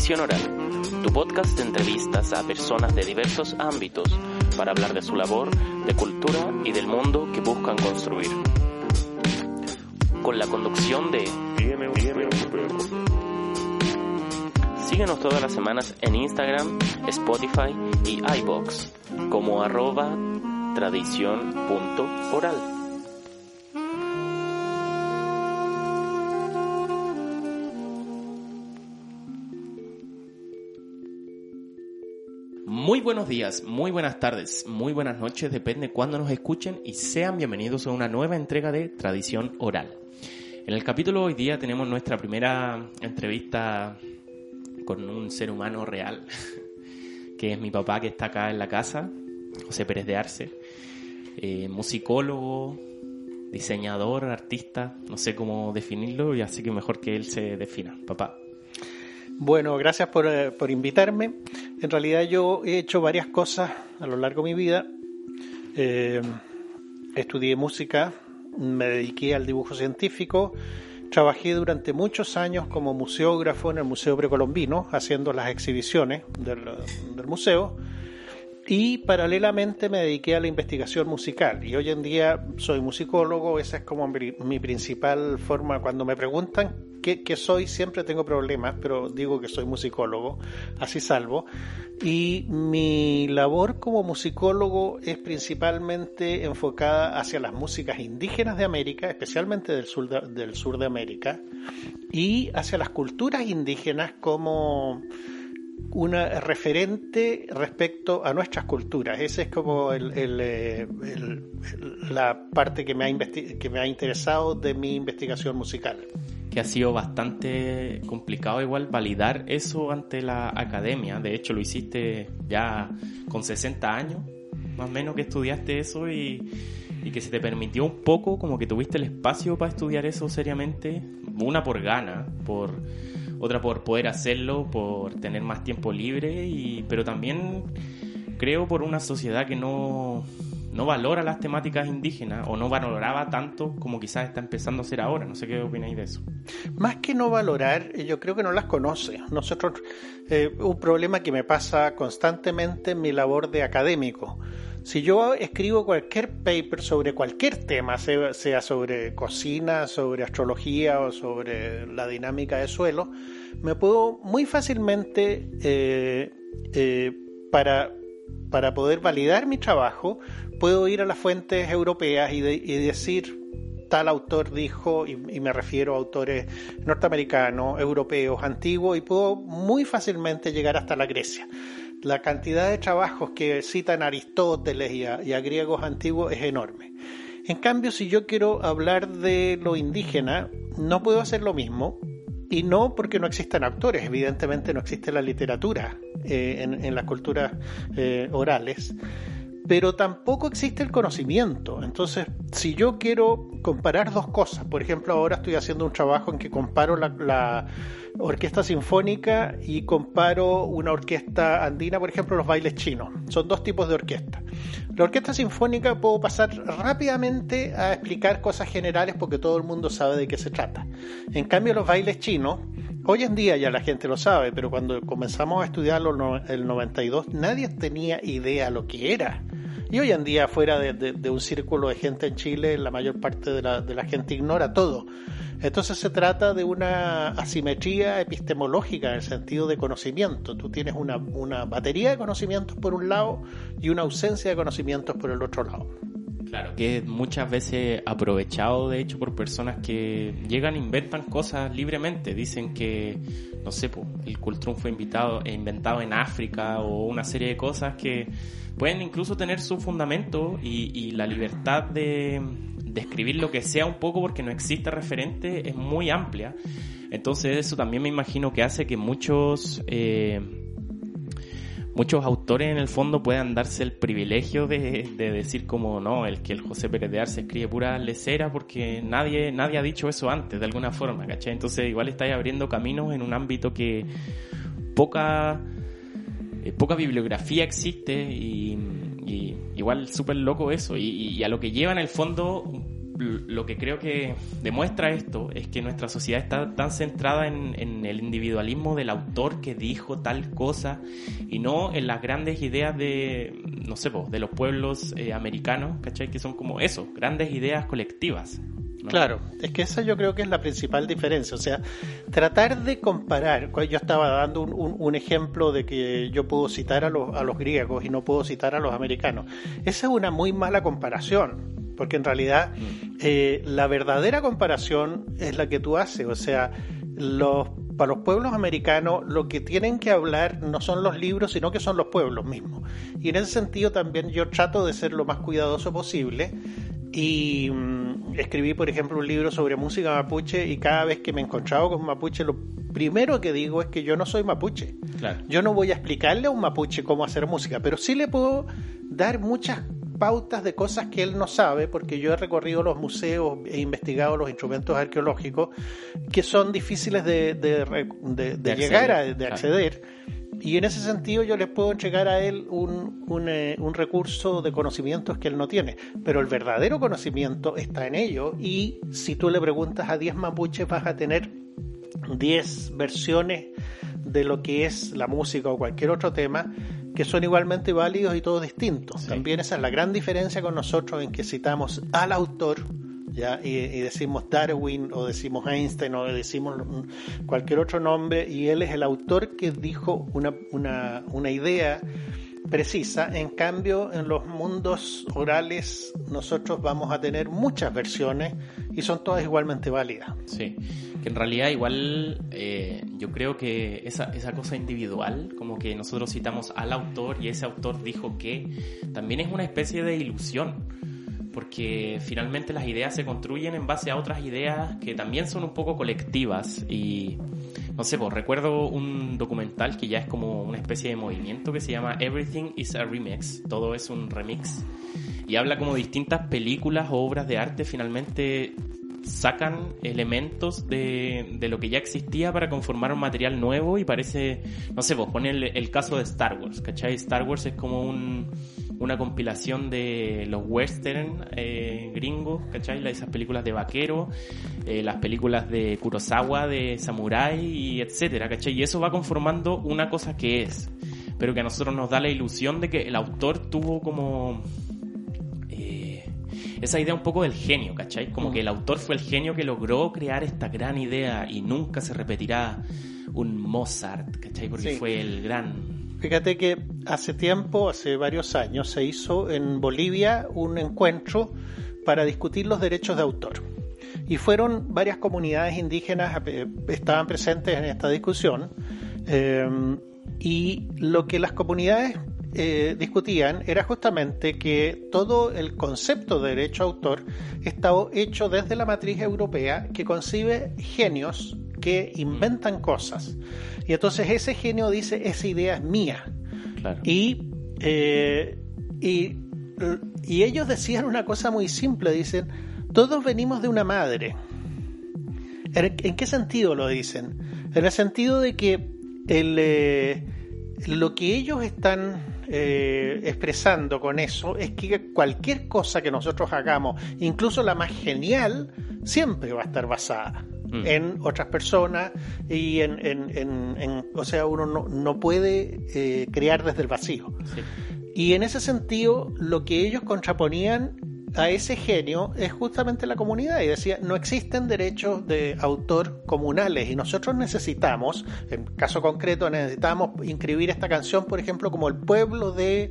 Tradición Oral, tu podcast de entrevistas a personas de diversos ámbitos para hablar de su labor, de cultura y del mundo que buscan construir. Con la conducción de... Síguenos todas las semanas en Instagram, Spotify y iBox como arroba tradición.oral. Muy buenos días, muy buenas tardes, muy buenas noches, depende cuándo nos escuchen y sean bienvenidos a una nueva entrega de Tradición Oral. En el capítulo hoy día tenemos nuestra primera entrevista con un ser humano real, que es mi papá que está acá en la casa, José Pérez de Arce, eh, musicólogo, diseñador, artista, no sé cómo definirlo y así que mejor que él se defina. Papá, bueno, gracias eh, por, invitarme. En realidad yo he hecho varias cosas a lo largo de mi vida. Eh, estudié música, me dediqué al dibujo científico, trabajé durante muchos años como museógrafo en el Museo Precolombino, haciendo las exhibiciones del, del museo y paralelamente me dediqué a la investigación musical y hoy en día soy musicólogo, esa es como mi, principal forma cuando me preguntan qué, soy, siempre tengo problemas, pero digo que soy musicólogo, así salvo. Y mi labor como musicólogo es principalmente enfocada hacia las músicas indígenas de América, especialmente del sur del sur de América, y hacia las culturas indígenas como una referente respecto a nuestras culturas. Esa es como eh, la parte que me, ha que me ha interesado de mi investigación musical. Que ha sido bastante complicado igual validar eso ante la academia. De hecho, lo hiciste ya con 60 años, más o menos que estudiaste eso y, y que se te permitió un poco, como que tuviste el espacio para estudiar eso seriamente. Una por gana, por otra por poder hacerlo, por tener más tiempo libre, y, pero también creo por una sociedad que no, no valora las temáticas indígenas o no valoraba tanto como quizás está empezando a ser ahora. No sé qué opináis de eso. Más que no valorar, yo creo que no las conoce. Nosotros, eh, un problema que me pasa constantemente en mi labor de académico. Si yo escribo cualquier paper sobre cualquier tema, sea sobre cocina, sobre astrología o sobre la dinámica de suelo, me puedo muy fácilmente, eh, eh, para, para poder validar mi trabajo, puedo ir a las fuentes europeas y, decir, tal autor dijo, y, me refiero a autores norteamericanos, europeos, antiguos, y puedo muy fácilmente llegar hasta la Grecia la cantidad de trabajos que citan a Aristóteles y a, griegos antiguos es enorme. En cambio, si yo quiero hablar de lo indígena, no puedo hacer lo mismo. Y no porque no existan autores, evidentemente no existe la literatura eh, en, las culturas eh, orales pero tampoco existe el conocimiento. Entonces, si yo quiero comparar dos cosas, por ejemplo, ahora estoy haciendo un trabajo en que comparo la, orquesta sinfónica y comparo una orquesta andina, por ejemplo, los bailes chinos. Son dos tipos de orquesta. La orquesta sinfónica puedo pasar rápidamente a explicar cosas generales porque todo el mundo sabe de qué se trata. En cambio, los bailes chinos, hoy en día ya la gente lo sabe, pero cuando comenzamos a estudiarlo en el 92, nadie tenía idea lo que era. Y hoy en día, fuera de, un círculo de gente en Chile, la mayor parte de la, de la gente ignora todo. Entonces se trata de una asimetría epistemológica en el sentido de conocimiento. Tú tienes una, una batería de conocimientos por un lado y una ausencia de conocimientos por el otro lado. Claro, que muchas veces aprovechado de hecho por personas que llegan e inventan cosas libremente. Dicen que, no sé, el Cultrum fue invitado, inventado en África o una serie de cosas que pueden incluso tener su fundamento y, la libertad de, escribir lo que sea un poco porque no existe referente es muy amplia. Entonces eso también me imagino que hace que muchos... Eh, muchos autores en el fondo puedan darse el privilegio de, decir como no, el que el José Pérez de Arce escribe pura lecera porque nadie, nadie ha dicho eso antes de alguna forma, ¿cachai? Entonces igual estáis abriendo caminos en un ámbito que poca eh, poca bibliografía existe y, igual súper loco eso. Y, a lo que lleva en el fondo lo que creo que demuestra esto es que nuestra sociedad está tan centrada en, el individualismo del autor que dijo tal cosa y no en las grandes ideas de, no sé, de los pueblos eh, americanos, ¿cachai? Que son como eso, grandes ideas colectivas. Claro, es que esa yo creo que es la principal diferencia. O sea, tratar de comparar, yo estaba dando un, ejemplo de que yo puedo citar a los, a los griegos y no puedo citar a los americanos. Esa es una muy mala comparación, porque en realidad mm. eh, la verdadera comparación es la que tú haces. O sea, los, para los pueblos americanos lo que tienen que hablar no son los libros, sino que son los pueblos mismos. Y en ese sentido también yo trato de ser lo más cuidadoso posible y mm, escribí, por ejemplo, un libro sobre música mapuche y cada vez que me encontraba con mapuche, lo primero que digo es que yo no soy mapuche. Yo no voy a explicarle a un mapuche cómo hacer música, pero sí le puedo dar muchas pautas de cosas que él no sabe, porque yo he recorrido los museos e investigado los instrumentos arqueológicos que son difíciles de, llegar a de acceder. Y en ese sentido yo les puedo entregar a él un, un, eh, un, recurso de conocimientos que él no tiene. Pero el verdadero conocimiento está en ello y si tú le preguntas a 10 mapuches vas a tener 10 versiones de lo que es la música o cualquier otro tema que son igualmente válidos y todos distintos. También esa es la gran diferencia con nosotros en que citamos al autor y, decimos Darwin o decimos Einstein o decimos cualquier otro nombre y él es el autor que dijo una, una, una idea precisa. En cambio, en los mundos orales nosotros vamos a tener muchas versiones y son todas igualmente válidas. Sí, que en realidad igual eh, yo creo que esa, esa cosa individual, como que nosotros citamos al autor y ese autor dijo que, también es una especie de ilusión porque finalmente las ideas se construyen en base a otras ideas que también son un poco colectivas y no sé, pues recuerdo un documental que ya es como una especie de movimiento que se llama Everything is a Remix, todo es un remix y habla como distintas películas o obras de arte finalmente sacan elementos de, de, lo que ya existía para conformar un material nuevo y parece, no sé, vos pues pone el, caso de Star Wars, ¿cachai? Star Wars es como un, una compilación de los western eh, gringos, ¿cachai? Esas películas de vaquero, eh, las películas de Kurosawa, de samurai y etcétera, ¿cachai? Y eso va conformando una cosa que es, pero que a nosotros nos da la ilusión de que el autor tuvo como esa idea un poco del genio, ¿cachai? Como mm. que el autor fue el genio que logró crear esta gran idea y nunca se repetirá un Mozart, ¿cachai? Porque fue el gran... Fíjate que hace tiempo, hace varios años, se hizo en Bolivia un encuentro para discutir los derechos de autor. Y fueron varias comunidades indígenas, eh, estaban presentes en esta discusión. Eh, y lo que las comunidades eh, discutían era justamente que todo el concepto de derecho a autor está hecho desde la matriz europea que concibe genios que inventan cosas. Y entonces ese genio dice, esa idea es mía. Y, eh, y, y ellos decían una cosa muy simple, dicen, todos venimos de una madre. ¿En qué sentido lo dicen? En el sentido de que el, eh, lo que ellos están eh, expresando con eso es que cualquier cosa que nosotros hagamos, incluso la más genial, siempre va a estar basada mm. en otras personas y en, en, o sea, uno no, no puede eh, crear desde el vacío. Y en ese sentido, lo que ellos contraponían a ese genio es justamente la comunidad y decía, no existen derechos de autor comunales y nosotros necesitamos, en caso concreto, necesitamos inscribir esta canción, por ejemplo, como el pueblo de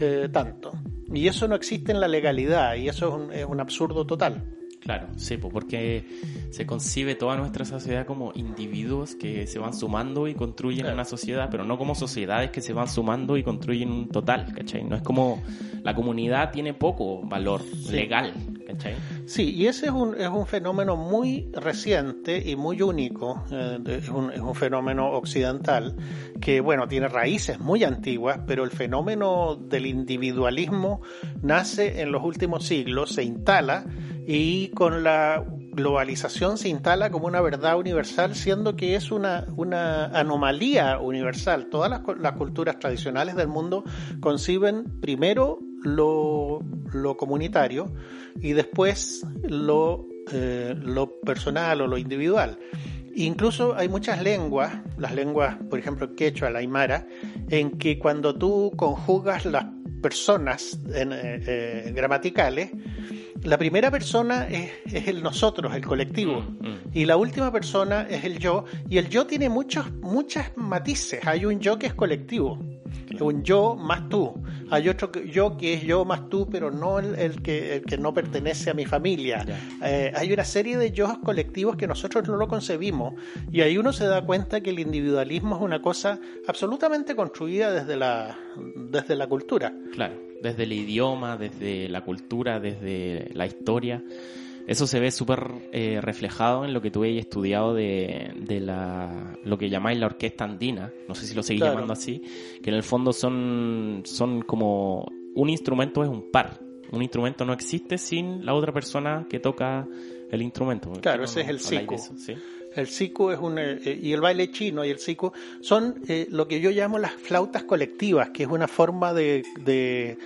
eh, tanto. Y eso no existe en la legalidad y eso es un absurdo total. Claro, sí, porque se concibe toda nuestra sociedad como individuos que se van sumando y construyen una sociedad, pero no como sociedades que se van sumando y construyen un total, ¿cachai? No es como la comunidad tiene poco valor legal, Sí, y ese es un, es un fenómeno muy reciente y muy único, eh, es, un, es un fenómeno occidental que, bueno, tiene raíces muy antiguas, pero el fenómeno del individualismo nace en los últimos siglos, se instala y con la globalización se instala como una verdad universal, siendo que es una, una anomalía universal. Todas las, culturas tradicionales del mundo conciben primero lo, lo comunitario y después lo, eh, lo personal o lo individual. Incluso hay muchas lenguas, las lenguas, por ejemplo, quechua, la aymara, en que cuando tú conjugas las personas en, eh, eh, gramaticales, la primera persona es, es, el nosotros, el colectivo, mm, mm. y la última persona es el yo, y el yo tiene muchos, muchas matices. Hay un yo que es colectivo, un yo más tú. Hay otro yo que es yo más tú, pero no el, que, el que no pertenece a mi familia. Eh, hay una serie de yo colectivos que nosotros no lo concebimos y ahí uno se da cuenta que el individualismo es una cosa absolutamente construida desde la, desde la cultura. Claro, desde el idioma, desde la cultura, desde la historia. Eso se ve súper eh, reflejado en lo que tú hayas estudiado de, de, la, lo que llamáis la orquesta andina, no sé si lo seguís llamando así, que en el fondo son, son como un instrumento es un par. Un instrumento no existe sin la otra persona que toca el instrumento. Claro, ese es el siku. El siku es un eh, y el baile chino y el siku son eh, lo que yo llamo las flautas colectivas, que es una forma de, de,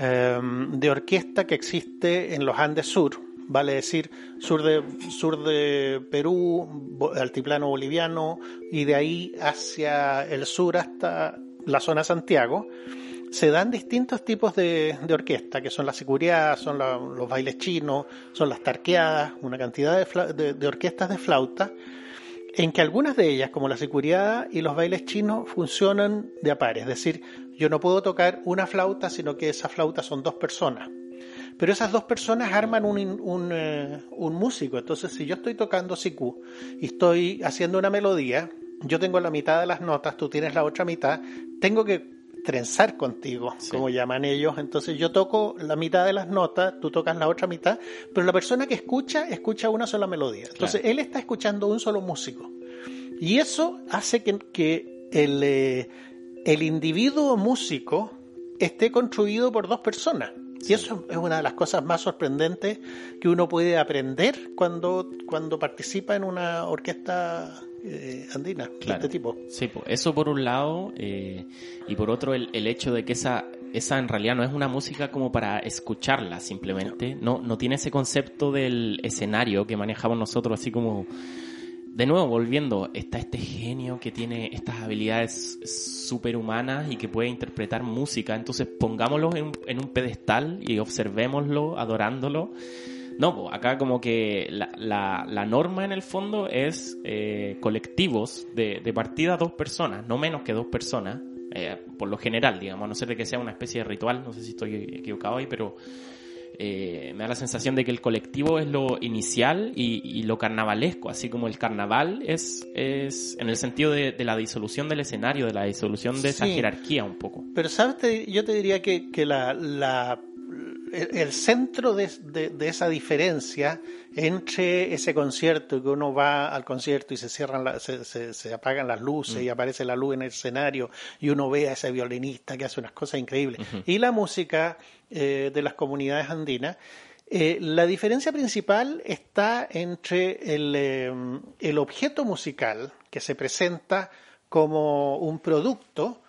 em, de orquesta que existe en los Andes Sur vale decir sur de, sur de Perú, altiplano boliviano y de ahí hacia el sur hasta la zona Santiago, se dan distintos tipos de, orquesta, que son las seguridad, son los bailes chinos, son las tarqueadas, una cantidad de, de, orquestas de flauta, en que algunas de ellas, como la seguridad y los bailes chinos, funcionan de a es decir, yo no puedo tocar una flauta, sino que esa flauta son dos personas pero esas dos personas arman un, un, eh, un músico. Entonces, si yo estoy tocando siku y estoy haciendo una melodía, yo tengo la mitad de las notas, tú tienes la otra mitad, tengo que trenzar contigo, como llaman ellos. Entonces yo toco la mitad de las notas, tú tocas la otra mitad, pero la persona que escucha, escucha una sola melodía. Entonces él está escuchando un solo músico. Y eso hace que, que el, eh, el individuo músico esté construido por dos personas. Y eso es una de las cosas más sorprendentes que uno puede aprender cuando, cuando participa en una orquesta eh, andina de este tipo. Sí, eso por un lado, eh, y por otro el, el, hecho de que esa, esa en realidad no es una música como para escucharla simplemente, no, no tiene ese concepto del escenario que manejamos nosotros así como de nuevo, volviendo, está este genio que tiene estas habilidades superhumanas y que puede interpretar música. Entonces pongámoslo en, un pedestal y observémoslo, adorándolo. No, acá como que la, la, norma en el fondo es eh, colectivos de, de partida dos personas, no menos que dos personas, eh, por lo general, digamos, a no ser de que sea una especie de ritual, no sé si estoy equivocado ahí, pero eh, me da la sensación de que el colectivo es lo inicial y, lo carnavalesco, así como el carnaval es, es en el sentido de, la disolución del escenario, de la disolución de esa jerarquía un poco. Pero sabes, yo te diría que, que la, la el centro de, de, esa diferencia entre ese concierto que uno va al concierto y se cierran se, se, apagan las luces y mm. aparece la luz en el escenario y uno ve a ese violinista que hace unas cosas increíbles y la música eh, de las comunidades andinas eh, la diferencia principal está entre el, eh, el objeto musical que se presenta como un producto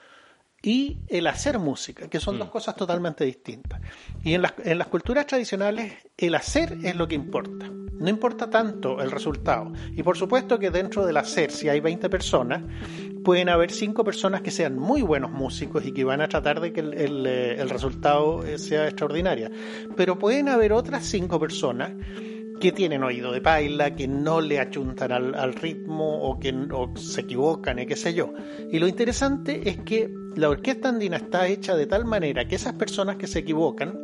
y el hacer música, que son dos mm. cosas totalmente distintas. Y en las, en las culturas tradicionales el hacer es lo que importa, no importa tanto el resultado. Y por supuesto que dentro del hacer, si hay 20 personas, pueden haber 5 personas que sean muy buenos músicos y que van a tratar de que el, el, eh, el resultado eh, sea extraordinario. Pero pueden haber otras 5 personas que tienen oído de paila, que no le achuntan al, ritmo o que se equivocan y qué sé yo. Y lo interesante es que la orquesta andina está hecha de tal manera que esas personas que se equivocan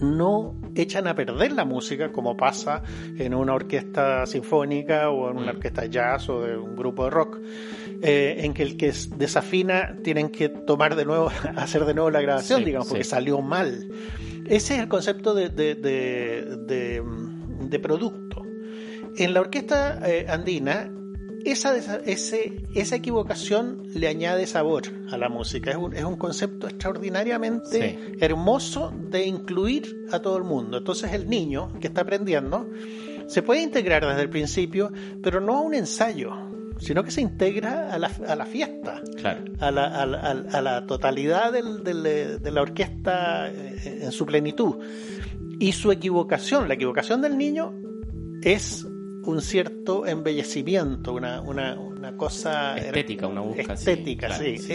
no echan a perder la música como pasa en una orquesta sinfónica o en una mm. orquesta jazz o de un grupo de rock, eh, en que el que desafina tienen que tomar de nuevo, hacer de nuevo la grabación, digamos, porque salió mal. Ese es el concepto de, de de producto. En la orquesta eh, andina, esa, ese, esa equivocación le añade sabor a la música. Es un, es un concepto extraordinariamente hermoso de incluir a todo el mundo. Entonces el niño que está aprendiendo se puede integrar desde el principio, pero no a un ensayo. sino que se integra a la, a la fiesta, a, la, a, la, totalidad de la orquesta eh, en su plenitud. Y su equivocación, la equivocación del niño, es un cierto embellecimiento, una, una, una cosa estética, una búsqueda estética, sí. Es,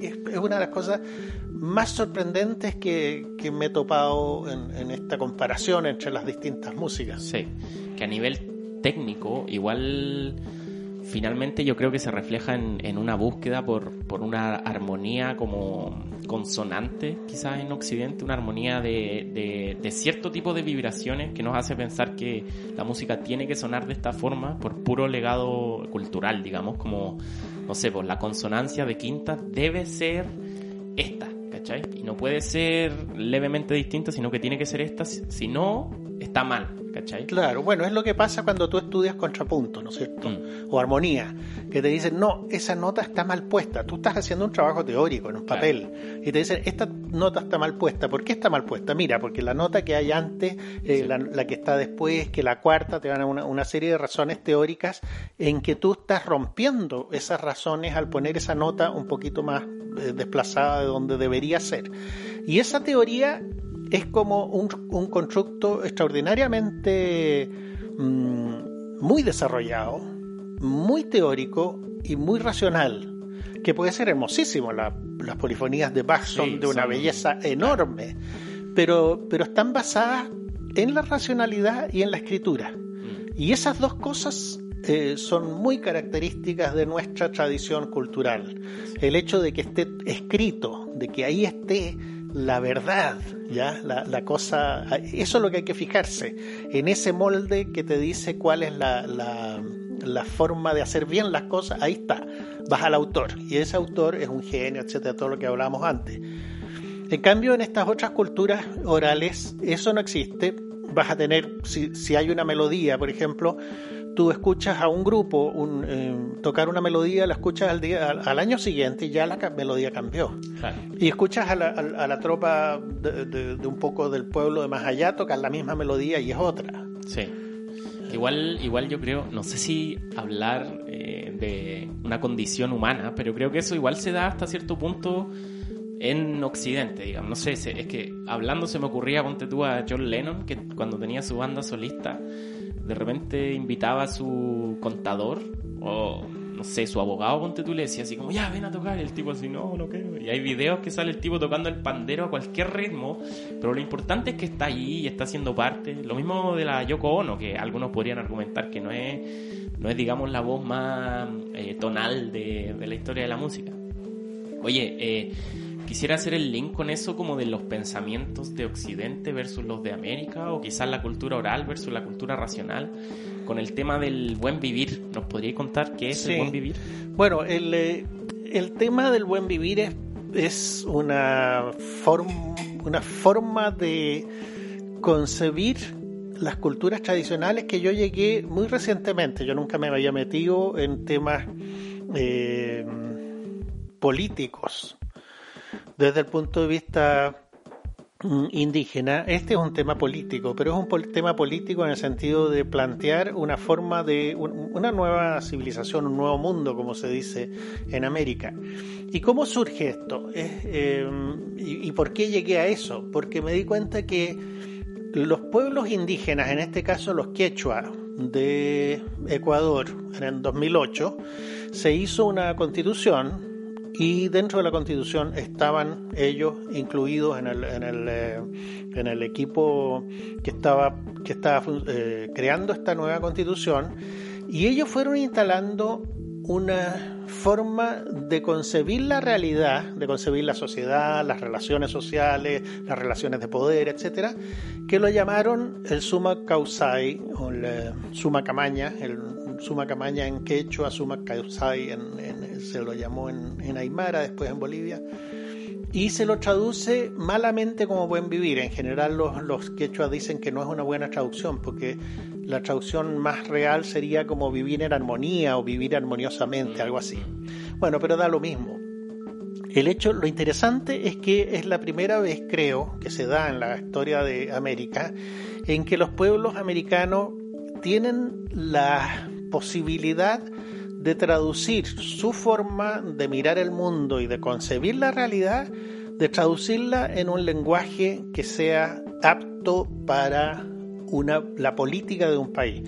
es, una de las cosas más sorprendentes que, que me he topado en, en, esta comparación entre las distintas músicas. Sí, que a nivel técnico igual finalmente yo creo que se refleja en, una búsqueda por, una armonía como consonante, quizás en Occidente, una armonía de, cierto tipo de vibraciones que nos hace pensar que la música tiene que sonar de esta forma por puro legado cultural, digamos, como, no sé, pues la consonancia de quinta debe ser esta, ¿cachai? Y no puede ser levemente distinta, sino que tiene que ser esta, si no, está mal. ¿Cachai? Claro, bueno, es lo que pasa cuando tú estudias contrapunto, ¿no es cierto? Mm. O armonía, que te dicen, no, esa nota está mal puesta. Tú estás haciendo un trabajo teórico en un papel y te dicen, esta nota está mal puesta. ¿Por qué está mal puesta? Mira, porque la nota que hay antes, eh, la, que está después, que la cuarta, te dan una, una serie de razones teóricas en que tú estás rompiendo esas razones al poner esa nota un poquito más eh, desplazada de donde debería ser. Y esa teoría es como un, constructo extraordinariamente mm, muy desarrollado, muy teórico y muy racional, que puede ser hermosísimo. las polifonías de Bach son de una belleza enorme, pero, pero están basadas en la racionalidad y en la escritura. Mm. Y esas dos cosas eh, son muy características de nuestra tradición cultural. El hecho de que esté escrito, de que ahí esté la verdad, ¿ya? La, cosa, eso es lo que hay que fijarse, en ese molde que te dice cuál es la, la, forma de hacer bien las cosas, ahí está, vas al autor, y ese autor es un genio, etcétera, todo lo que hablábamos antes. En cambio, en estas otras culturas orales, eso no existe, vas a tener, si, si hay una melodía, por ejemplo, tú escuchas a un grupo eh, tocar una melodía, la escuchas al, día, al, año siguiente y ya la melodía cambió. Y escuchas a la, a, la tropa de, un poco del pueblo de más allá tocar la misma melodía y es otra. Sí. Igual, igual yo creo, no sé si hablar eh, de una condición humana, pero creo que eso igual se da hasta cierto punto en Occidente, digamos. No sé, es que hablando se me ocurría, ponte tú a John Lennon, que cuando tenía su banda solista, de repente invitaba a su contador o no sé, su abogado, ponte tú, le así como, ya, ven a tocar, el tipo así, no, no quiero. Y hay videos que sale el tipo tocando el pandero a cualquier ritmo, pero lo importante es que está ahí y está haciendo parte. Lo mismo de la Yoko Ono, que algunos podrían argumentar que no es, no es digamos, la voz más eh, tonal de, de la historia de la música. Oye, eh, quisiera hacer el link con eso como de los pensamientos de Occidente versus los de América o quizás la cultura oral versus la cultura racional con el tema del buen vivir. ¿Nos podría contar qué es el buen vivir? Bueno, el, eh, el tema del buen vivir es, es una, una forma de concebir las culturas tradicionales que yo llegué muy recientemente. Yo nunca me había metido en temas eh, políticos desde el punto de vista mm, indígena, este es un tema político, pero es un tema político en el sentido de plantear una forma de una nueva civilización, un nuevo mundo, como se dice en América. ¿Y cómo surge esto? Em, y, por qué llegué a eso? Porque me di cuenta que los pueblos indígenas, en este caso los quechua de Ecuador, en el 2008, se hizo una constitución y dentro de la constitución estaban ellos incluidos en el, en el, eh, en el equipo que estaba, que estaba eh, creando esta nueva constitución. Y ellos fueron instalando una forma de concebir la realidad, de concebir la sociedad, las relaciones sociales, las relaciones de poder, etcétera, que lo llamaron el Suma Causai o el Suma Camaña, el Suma Camaña en quechua, Suma en, se lo llamó en, en Aymara, después en Bolivia y se lo traduce malamente como buen vivir. En general los, los quechuas dicen que no es una buena traducción porque la traducción más real sería como vivir en armonía o vivir armoniosamente, algo así. Bueno, pero da lo mismo. El hecho, lo interesante es que es la primera vez, creo, que se da en la historia de América, en que los pueblos americanos tienen la posibilidad de traducir su forma de mirar el mundo y de concebir la realidad, de traducirla en un lenguaje que sea apto para una, la política de un país.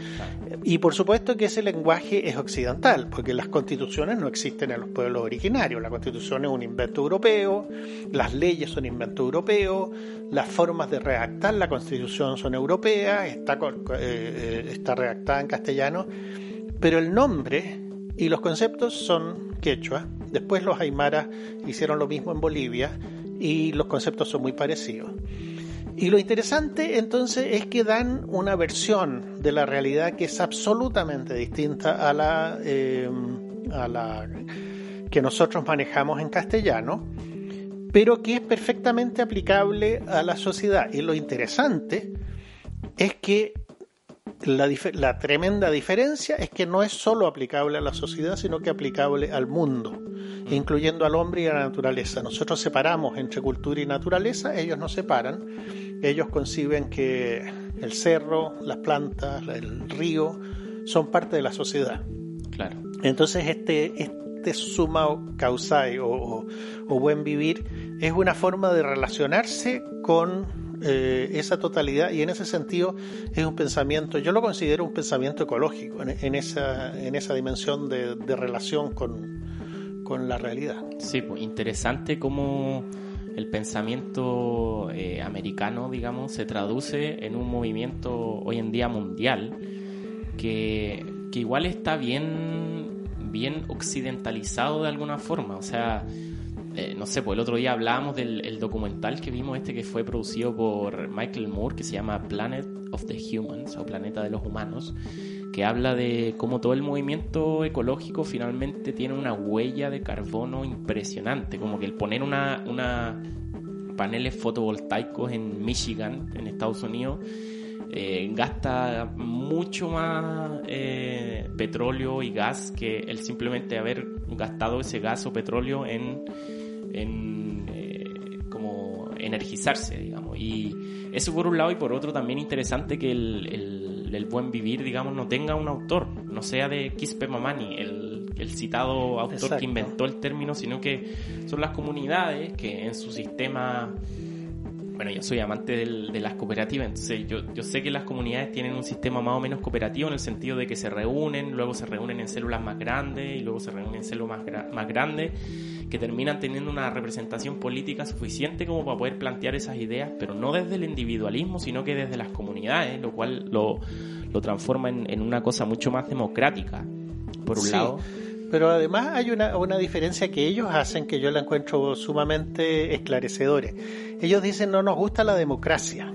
Y por supuesto que ese lenguaje es occidental, porque las constituciones no existen en los pueblos originarios. La constitución es un invento europeo, las leyes son invento europeo, las formas de redactar la constitución son europeas, está, eh, eh, está redactada en castellano, pero el nombre y los conceptos son quechua. Después los aymaras hicieron lo mismo en Bolivia y los conceptos son muy parecidos. Y lo interesante entonces es que dan una versión de la realidad que es absolutamente distinta a la, eh, a la que nosotros manejamos en castellano, pero que es perfectamente aplicable a la sociedad. Y lo interesante es que la, la, tremenda diferencia es que no es solo aplicable a la sociedad, sino que aplicable al mundo, mm. incluyendo al hombre y a la naturaleza. Nosotros separamos entre cultura y naturaleza, ellos no separan. Ellos conciben que el cerro, las plantas, el río son parte de la sociedad. Claro. Entonces este, este suma causai o, o buen vivir es una forma de relacionarse con eh, esa totalidad y en ese sentido es un pensamiento, yo lo considero un pensamiento ecológico en, esa, en esa dimensión de, relación con, con, la realidad. Sí, pues interesante cómo el pensamiento eh, americano, digamos, se traduce en un movimiento hoy en día mundial que, que igual está bien, bien occidentalizado de alguna forma, o sea eh, no sé, pues el otro día hablábamos del documental que vimos este que fue producido por Michael Moore, que se llama Planet of the Humans, o Planeta de los Humanos, que habla de cómo todo el movimiento ecológico finalmente tiene una huella de carbono impresionante, como que el poner una, una paneles fotovoltaicos en Michigan, en Estados Unidos, eh, gasta mucho más eh, petróleo y gas que el simplemente haber gastado ese gas o petróleo en en eh, como energizarse, digamos. Y eso por un lado y por otro también interesante que el, el, buen vivir, digamos, no tenga un autor, no sea de Quispe Mamani, el, el citado autor que inventó el término, sino que son las comunidades que en su sistema bueno, yo soy amante de las cooperativas, entonces yo, yo sé que las comunidades tienen un sistema más o menos cooperativo en el sentido de que se reúnen, luego se reúnen en células más grandes y luego se reúnen en células más, más grandes que terminan teniendo una representación política suficiente como para poder plantear esas ideas, pero no desde el individualismo, sino que desde las comunidades, lo cual lo, lo transforma en, en, una cosa mucho más democrática, por un lado pero además hay una, una, diferencia que ellos hacen que yo la encuentro sumamente esclarecedora. Ellos dicen no nos gusta la democracia,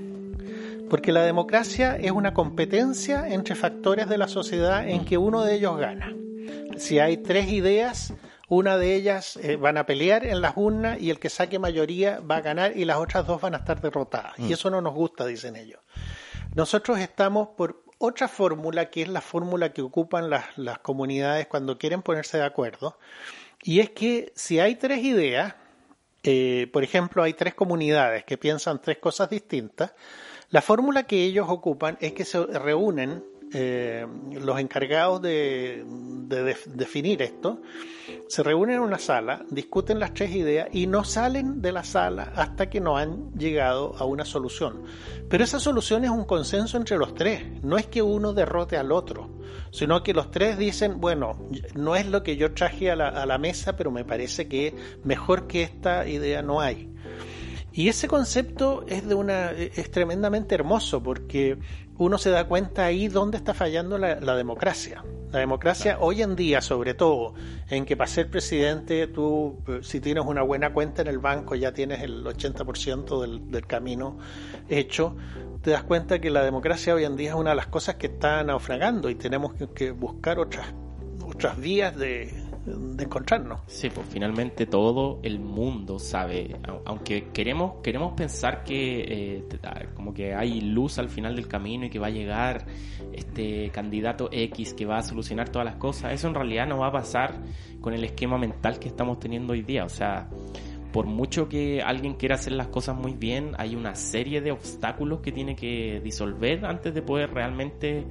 porque la democracia es una competencia entre factores de la sociedad en que uno de ellos gana. Si hay tres ideas, una de ellas eh, van a pelear en las urnas y el que saque mayoría va a ganar y las otras dos van a estar derrotadas. Y mm. eso no nos gusta, dicen ellos. Nosotros estamos por otra fórmula que es la fórmula que ocupan las, comunidades cuando quieren ponerse de acuerdo, y es que si hay tres ideas, eh, por ejemplo, hay tres comunidades que piensan tres cosas distintas, la fórmula que ellos ocupan es que se reúnen eh, los encargados de, definir esto se reúnen en una sala, discuten las tres ideas y no salen de la sala hasta que no han llegado a una solución. Pero esa solución es un consenso entre los tres, no es que uno derrote al otro, sino que los tres dicen, bueno, no es lo que yo traje a la, a la mesa, pero me parece que mejor que esta idea no hay. Y ese concepto es de una es tremendamente hermoso porque uno se da cuenta ahí dónde está fallando la, democracia. La democracia hoy en día, sobre todo, en que para ser presidente tú, eh, si tienes una buena cuenta en el banco, ya tienes el 80% del, del camino hecho, te das cuenta que la democracia hoy en día es una de las cosas que está naufragando y tenemos que buscar otras, otras vías de, de encontrarnos. Sí, pues finalmente todo el mundo sabe, aunque queremos queremos pensar que eh, como que hay luz al final del camino y que va a llegar este candidato X que va a solucionar todas las cosas, eso en realidad no va a pasar con el esquema mental que estamos teniendo hoy día, o sea, por mucho que alguien quiera hacer las cosas muy bien, hay una serie de obstáculos que tiene que disolver antes de poder realmente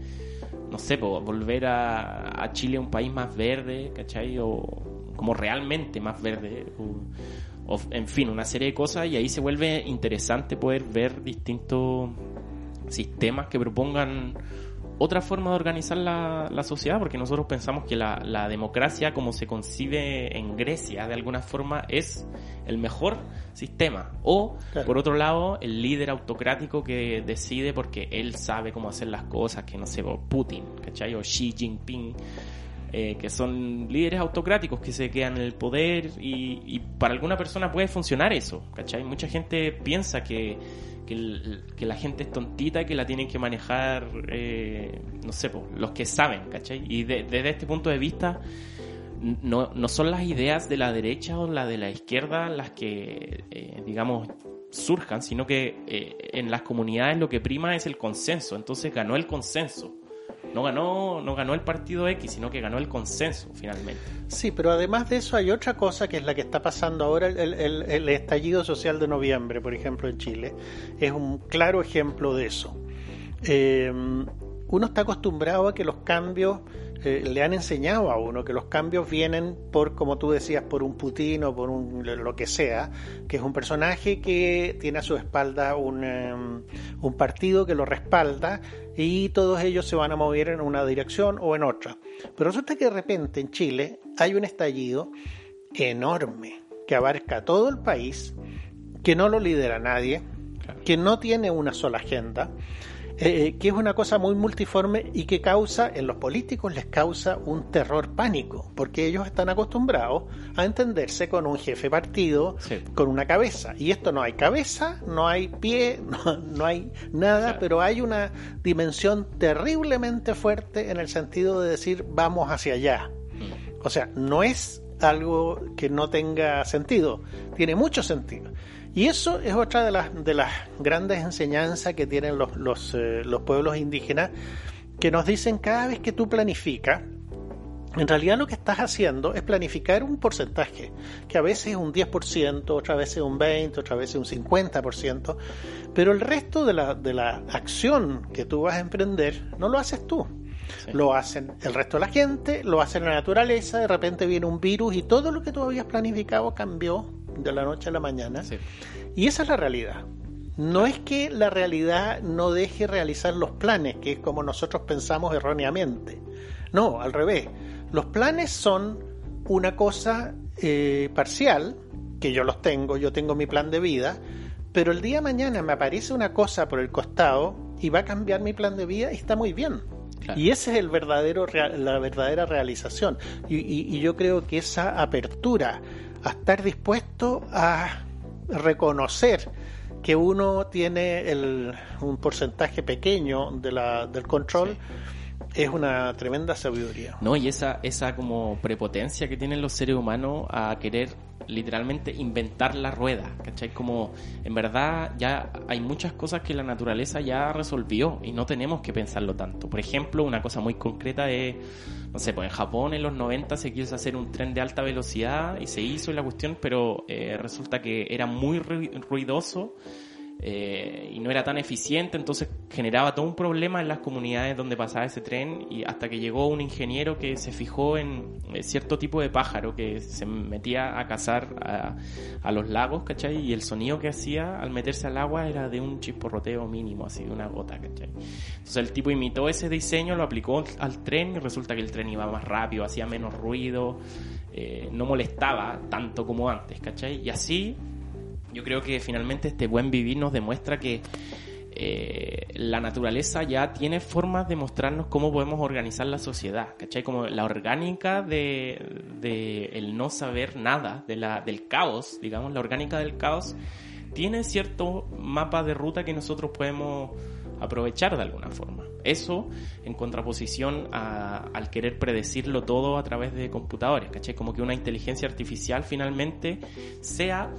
no sé, volver a, a, Chile un país más verde, ¿cachai? O como realmente más verde. O, en fin, una serie de cosas y ahí se vuelve interesante poder ver distintos sistemas que propongan otra forma de organizar la, la sociedad, porque nosotros pensamos que la, la, democracia, como se concibe en Grecia, de alguna forma es el mejor sistema. O, por otro lado, el líder autocrático que decide porque él sabe cómo hacer las cosas, que no sé, Putin, ¿cachai? O Xi Jinping. Eh, que son líderes autocráticos que se quedan en el poder y, y para alguna persona puede funcionar eso, ¿cachai? Mucha gente piensa que que, la gente es tontita, que la tienen que manejar, eh, no sé, los que saben, ¿cachai? Y desde este punto de vista, no, no son las ideas de la derecha o la de la izquierda las que, eh, digamos, surjan, sino que eh, en las comunidades lo que prima es el consenso. Entonces ganó el consenso no ganó, no ganó el partido X, sino que ganó el consenso finalmente. Sí, pero además de eso hay otra cosa que es la que está pasando ahora, el, estallido social de noviembre, por ejemplo, en Chile, es un claro ejemplo de eso. Eh, uno está acostumbrado a que los cambios eh, le han enseñado a uno que los cambios vienen por, como tú decías, por un Putin o por un, lo que sea, que es un personaje que tiene a su espalda un, em, un partido que lo respalda y todos ellos se van a mover en una dirección o en otra. Pero resulta que de repente en Chile hay un estallido enorme que abarca todo el país, que no lo lidera nadie, que no tiene una sola agenda, eh, eh, que es una cosa muy multiforme y que causa, en los políticos les causa un terror pánico, porque ellos están acostumbrados a entenderse con un jefe partido, con una cabeza. Y esto no hay cabeza, no hay pie, no, hay nada, pero hay una dimensión terriblemente fuerte en el sentido de decir vamos hacia allá. Mm. O sea, no es algo que no tenga sentido, tiene mucho sentido. Y eso es otra de las, de las grandes enseñanzas que tienen los, los, eh, los pueblos indígenas, que nos dicen cada vez que tú planificas, en realidad lo que estás haciendo es planificar un porcentaje, que a veces es un 10%, otra veces un 20%, otra veces un 50%, pero el resto de la, de la acción que tú vas a emprender no lo haces tú. Lo hacen el resto de la gente, lo hacen la naturaleza, de repente viene un virus y todo lo que tú habías planificado cambió de la noche a la mañana. Y esa es la realidad. No es que la realidad no deje realizar los planes, que es como nosotros pensamos erróneamente. No, al revés. Los planes son una cosa eh, parcial, que yo los tengo, yo tengo mi plan de vida, pero el día de mañana me aparece una cosa por el costado y va a cambiar mi plan de vida y está muy bien. Y esa es el verdadero, la verdadera realización. y, yo creo que esa apertura a estar dispuesto a reconocer que uno tiene el, un porcentaje pequeño de la, del control es una tremenda sabiduría. No, y esa, esa como prepotencia que tienen los seres humanos a querer literalmente inventar la rueda, ¿cachai? Como en verdad ya hay muchas cosas que la naturaleza ya resolvió y no tenemos que pensarlo tanto. Por ejemplo, una cosa muy concreta es, no sé, pues en Japón en los 90 se quiso hacer un tren de alta velocidad y se hizo la cuestión, pero eh, resulta que era muy ruidoso eh, y no era tan eficiente, entonces generaba todo un problema en las comunidades donde pasaba ese tren y hasta que llegó un ingeniero que se fijó en eh, cierto tipo de pájaro que se metía a cazar a, los lagos, ¿cachai? Y el sonido que hacía al meterse al agua era de un chisporroteo mínimo, así de una gota, ¿cachai? Entonces el tipo imitó ese diseño, lo aplicó al tren y resulta que el tren iba más rápido, hacía menos ruido, eh, no molestaba tanto como antes, ¿cachai? Y así yo creo que finalmente este buen vivir nos demuestra que eh, la naturaleza ya tiene formas de mostrarnos cómo podemos organizar la sociedad, ¿cachai? Como la orgánica de, el no saber nada, de la, del caos, digamos, la orgánica del caos, tiene cierto mapa de ruta que nosotros podemos aprovechar de alguna forma. Eso en contraposición al querer predecirlo todo a través de computadores, ¿cachai? Como que una inteligencia artificial finalmente sea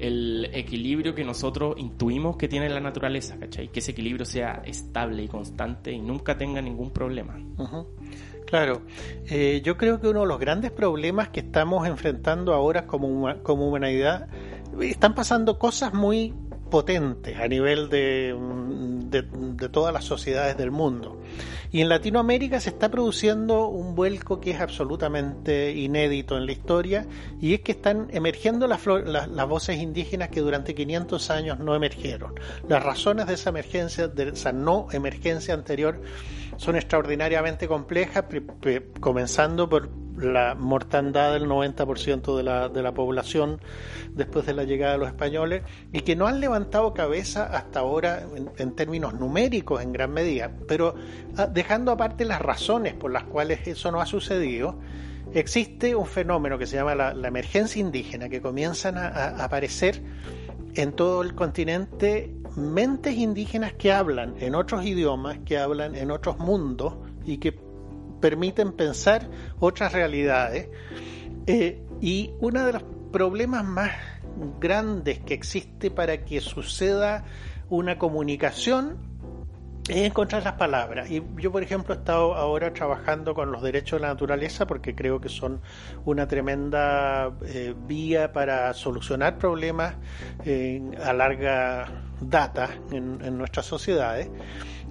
el equilibrio que nosotros intuimos que tiene la naturaleza, ¿cachai? Que ese equilibrio sea estable y constante y nunca tenga ningún problema. Claro, eh, yo creo que uno de los grandes problemas que estamos enfrentando ahora como, como humanidad, están pasando cosas muy potentes a nivel de, de, todas las sociedades del mundo. Y en Latinoamérica se está produciendo un vuelco que es absolutamente inédito en la historia y es que están emergiendo las, las, voces indígenas que durante 500 años no emergieron. Las razones de esa emergencia, de esa no emergencia anterior, son extraordinariamente complejas, comenzando por la mortandad del 90% de la, de la población después de la llegada de los españoles y que no han levantado cabeza hasta ahora en, términos numéricos en gran medida, pero ah, dejando aparte las razones por las cuales eso no ha sucedido, existe un fenómeno que se llama la, emergencia indígena, que comienzan a aparecer en todo el continente mentes indígenas que hablan en otros idiomas, que hablan en otros mundos y que permiten pensar otras realidades. Eh, y uno de los problemas más grandes que existe para que suceda una comunicación es encontrar las palabras. Y yo, por ejemplo, he estado ahora trabajando con los derechos de la naturaleza porque creo que son una tremenda eh, vía para solucionar problemas a larga data en, nuestras sociedades.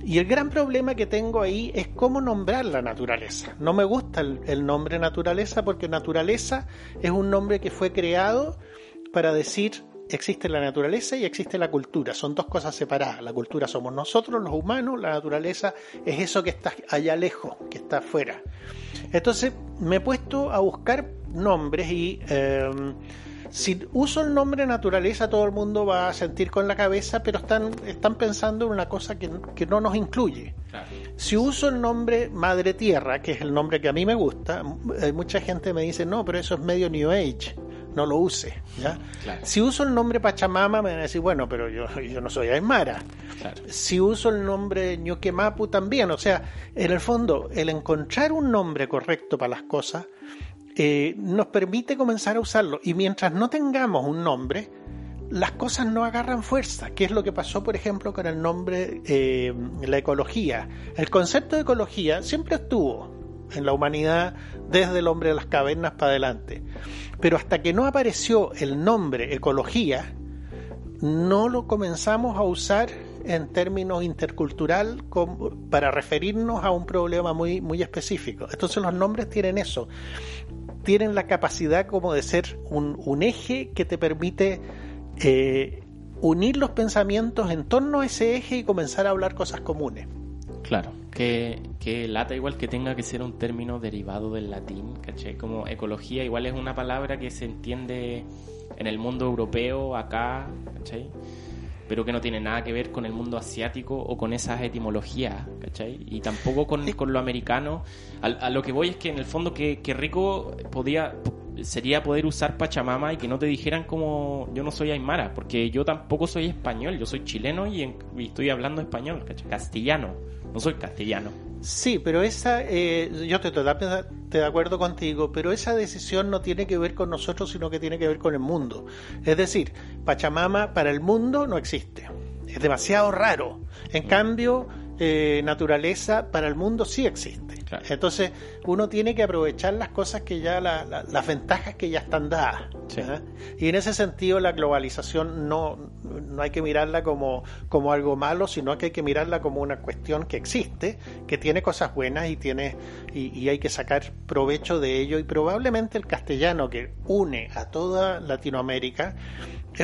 Y el gran problema que tengo ahí es cómo nombrar la naturaleza. No me gusta el nombre naturaleza porque naturaleza es un nombre que fue creado para decir existe la naturaleza y existe la cultura. Son dos cosas separadas. La cultura somos nosotros, los humanos, la naturaleza es eso que está allá lejos, que está afuera. Entonces me he puesto a buscar nombres y em, si uso el nombre naturaleza todo el mundo va a sentir con la cabeza, pero están, están pensando en una cosa que, no nos incluye. Si uso el nombre Madre Tierra, que es el nombre que a mí me gusta, mucha gente me dice, no, pero eso es medio New Age no lo use. ¿ya? Si uso el nombre Pachamama, me van a decir, bueno, pero yo, yo no soy Aymara. Si uso el nombre Ñuquemapu, también. O sea, en el fondo, el encontrar un nombre correcto para las cosas eh, nos permite comenzar a usarlo. Y mientras no tengamos un nombre, las cosas no agarran fuerza, que es lo que pasó, por ejemplo, con el nombre, eh, la ecología. El concepto de ecología siempre estuvo en la humanidad desde el hombre de las cavernas para adelante. Pero hasta que no apareció el nombre ecología, no lo comenzamos a usar en términos intercultural para referirnos a un problema muy, muy específico. Entonces los nombres tienen eso, tienen la capacidad como de ser un, eje que te permite eh, unir los pensamientos en torno a ese eje y comenzar a hablar cosas comunes. Claro, que, que lata igual que tenga que ser un término derivado del latín, ¿cachai? Como ecología igual es una palabra que se entiende en el mundo europeo, acá, ¿cachai? Pero que no tiene nada que ver con el mundo asiático o con esas etimologías, ¿cachai? Y tampoco con, con lo americano. A, lo que voy es que en el fondo que, que rico podía sería poder usar Pachamama y que no te dijeran como yo no soy Aymara, porque yo tampoco soy español, yo soy chileno y, y estoy hablando español, ¿cachai? castellano no soy castellano. Sí, pero esa, eh, yo estoy totalmente de acuerdo contigo, pero esa decisión no tiene que ver con nosotros, sino que tiene que ver con el mundo. Es decir, Pachamama para el mundo no existe. Es demasiado raro. En cambio, eh, naturaleza para el mundo sí existe. Entonces, uno tiene que aprovechar las cosas que ya, las ventajas que ya están dadas. Y en ese sentido, la globalización no, no hay que mirarla como, como algo malo, sino que hay que mirarla como una cuestión que existe, que tiene cosas buenas y, tiene, y, y hay que sacar provecho de ello. Y probablemente el castellano que une a toda Latinoamérica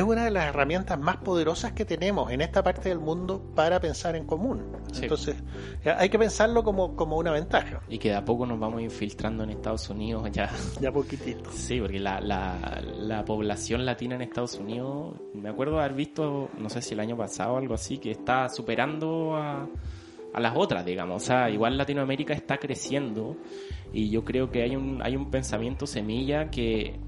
es una de las herramientas más poderosas que tenemos en esta parte del mundo para pensar en común. Entonces, hay que pensarlo como, como una ventaja. Y que de a poco nos vamos infiltrando en Estados Unidos ya. Ya poquitito. Sí, porque la, la, la población latina en Estados Unidos, me acuerdo haber visto, no sé si el año pasado o algo así, que está superando a, a las otras, digamos. O sea, igual Latinoamérica está creciendo y yo creo que hay un, hay un pensamiento semilla que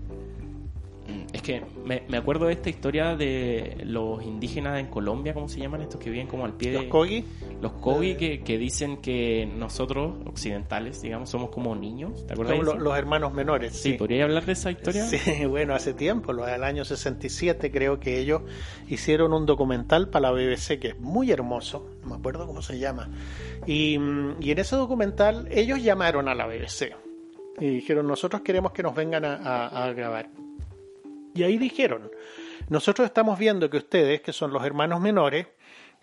es que me, me, acuerdo de esta historia de los indígenas en Colombia, ¿cómo se llaman estos que viven como al pie de... Los Kogi. Los Kogi que, que, dicen que nosotros, occidentales, digamos, somos como niños, ¿te acuerdas? Somos los, hermanos menores. Sí, ¿podría hablar de esa historia? Sí, bueno, hace tiempo, el año 67 creo que ellos hicieron un documental para la BBC que es muy hermoso, no me acuerdo cómo se llama. Y, mm, y en ese documental ellos llamaron a la BBC y dijeron, nosotros queremos que nos vengan a, a grabar. Y ahí dijeron, nosotros estamos viendo que ustedes, que son los hermanos menores,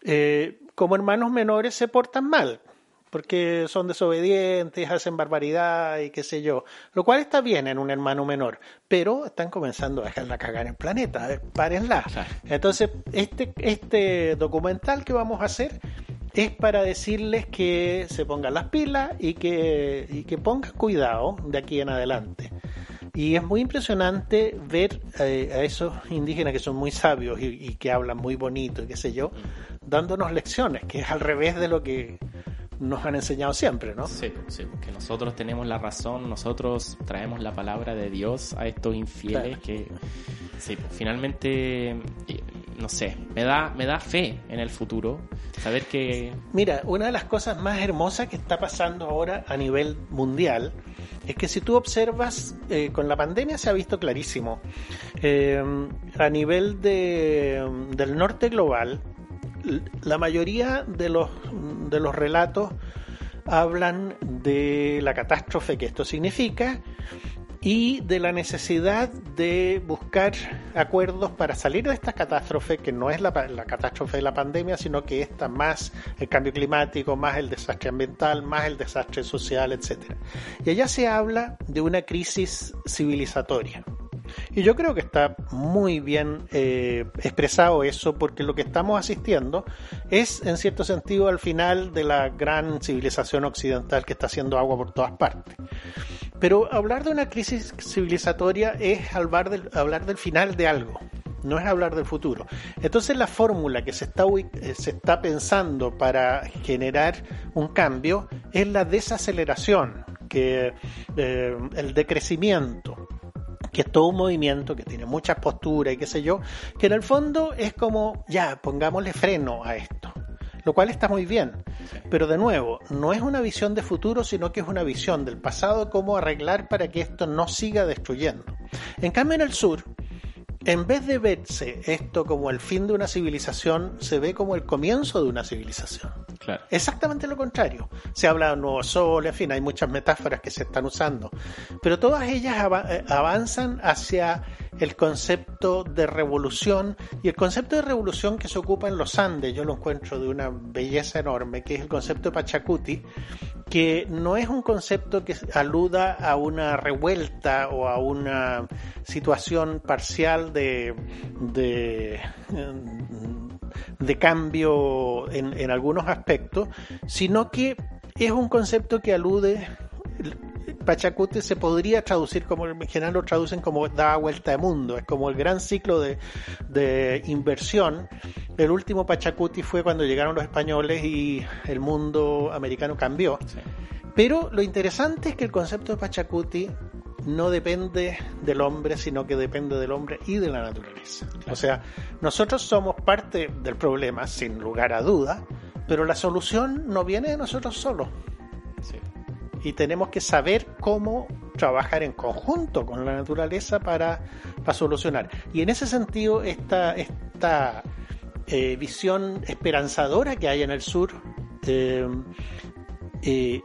eh, como hermanos menores se portan mal, porque son desobedientes, hacen barbaridad y qué sé yo, lo cual está bien en un hermano menor, pero están comenzando a dejar la cagada en el planeta, eh, párenla. Entonces, este, este documental que vamos a hacer es para decirles que se pongan las pilas y que, y que pongan cuidado de aquí en adelante. Y es muy impresionante ver eh, a esos indígenas que son muy sabios y, que hablan muy bonito y qué sé yo, dándonos lecciones, que es al revés de lo que nos han enseñado siempre, ¿no? Sí, sí, que nosotros tenemos la razón, nosotros traemos la palabra de Dios a estos infieles que, sí, finalmente, eh, no sé, me da, me da fe en el futuro, saber que... Mira, una de las cosas más hermosas que está pasando ahora a nivel mundial es que si tú observas, eh, con la pandemia se ha visto clarísimo, eh, a nivel de, del norte global, la mayoría de los, de los relatos hablan de la catástrofe que esto significa y de la necesidad de buscar acuerdos para salir de esta catástrofe, que no es la, catástrofe de la pandemia, sino que está más el cambio climático, más el desastre ambiental, más el desastre social, etc. Y allá se habla de una crisis civilizatoria. Y yo creo que está muy bien eh, expresado eso, porque lo que estamos asistiendo es, en cierto sentido, al final de la gran civilización occidental que está haciendo agua por todas partes. Pero hablar de una crisis civilizatoria es hablar del, hablar del final de algo, no es hablar del futuro. Entonces la fórmula que se está, eh, se está pensando para generar un cambio es la desaceleración, que, eh, el decrecimiento que es todo un movimiento que tiene muchas posturas y qué sé yo, que en el fondo es como, ya, pongámosle freno a esto, lo cual está muy bien. Pero de nuevo, no es una visión de futuro, sino que es una visión del pasado, cómo arreglar para que esto no siga destruyendo. En cambio, en el sur, en vez de verse esto como el fin de una civilización, se ve como el comienzo de una civilización. Claro. Exactamente lo contrario. Se habla de nuevo sol, en fin, hay muchas metáforas que se están usando, pero todas ellas eh, avanzan hacia el concepto de revolución y el concepto de revolución que se ocupa en los Andes, yo lo encuentro de una belleza enorme, que es el concepto de Pachacuti, que no es un concepto que aluda a una revuelta o a una situación parcial de, de, de cambio en, en algunos aspectos, sino que es un concepto que alude Pachacuti se podría traducir como en general lo traducen como da vuelta de mundo, es como el gran ciclo de, inversión. El último Pachacuti fue cuando llegaron los españoles y el mundo americano cambió. Pero lo interesante es que el concepto de Pachacuti no depende del hombre, sino que depende del hombre y de la naturaleza. O sea, nosotros somos parte del problema, sin lugar a duda, pero la solución no viene de nosotros solos y tenemos que saber cómo trabajar en conjunto con la naturaleza para, solucionar. Y en ese sentido, esta, esta eh, visión esperanzadora que hay en el sur, eh, eh,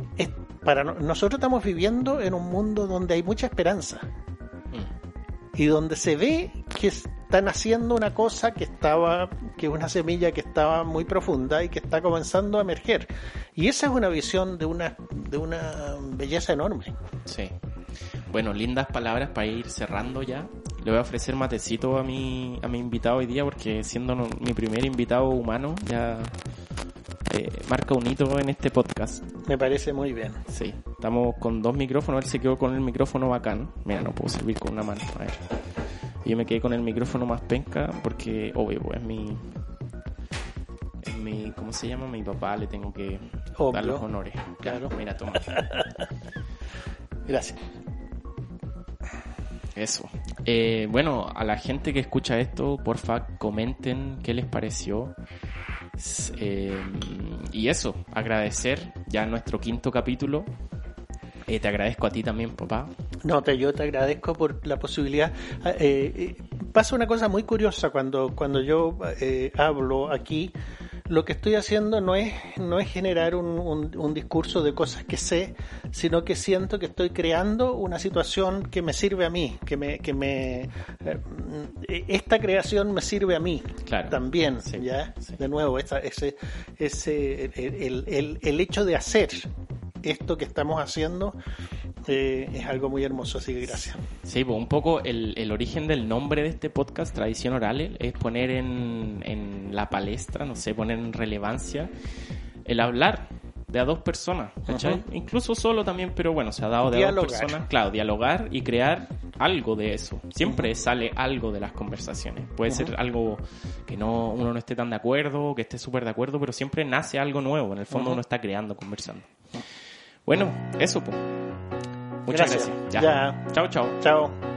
para nosotros estamos viviendo en un mundo donde hay mucha esperanza y donde se ve que están haciendo una cosa que estaba, que es una semilla que estaba muy profunda y que está comenzando a emerger. Y esa es una visión de una, de una belleza enorme. Sí. Bueno, lindas palabras para ir cerrando ya. Le voy a ofrecer matecito a mi, a mi invitado hoy día porque siendo mi primer invitado humano ya eh, marca un hito en este podcast. Me parece muy bien. Sí, estamos con dos micrófonos, él se quedó con el micrófono bacán. Mira, no puedo servir con una mano. A ver. Yo me quedé con el micrófono más penca porque, obvio, pues es mi, es mi, ¿cómo se llama? Mi papá le tengo que dar los honores. Claro. Mira, toma. Gracias. Eso. Eh, bueno, a la gente que escucha esto, porfa, comenten qué les pareció. Eh, y eso, agradecer ya nuestro quinto capítulo. Eh, te agradezco a ti también, papá. No, te, yo te agradezco por la posibilidad. Ah, pasa una cosa muy curiosa cuando, cuando yo hablo aquí lo que estoy haciendo no es, no es generar un, un, discurso de cosas que sé, sino que siento que estoy creando una situación que me sirve a mí, que me, que me eh, esta creación me sirve a mí también, ¿ya? De nuevo, ese, ese, el, el, el hecho de hacer esto que estamos haciendo eh, es algo muy hermoso, así que gracias. Sí, pues un poco el, el, origen del nombre de este podcast, Tradición Oral, es poner en, en la palestra, no sé, poner en relevancia el hablar de a dos personas, ¿cachai? Incluso solo también, pero bueno, se ha dado de a dos personas. Claro, dialogar y crear algo de eso. Siempre sale algo de las conversaciones. Puede ser algo que no uno no esté tan de acuerdo, que esté súper de acuerdo, pero siempre nace algo nuevo. En el fondo uno está creando, conversando. Bueno, eso pues. Muchas gracias. Ya. Chao, chao. Chao.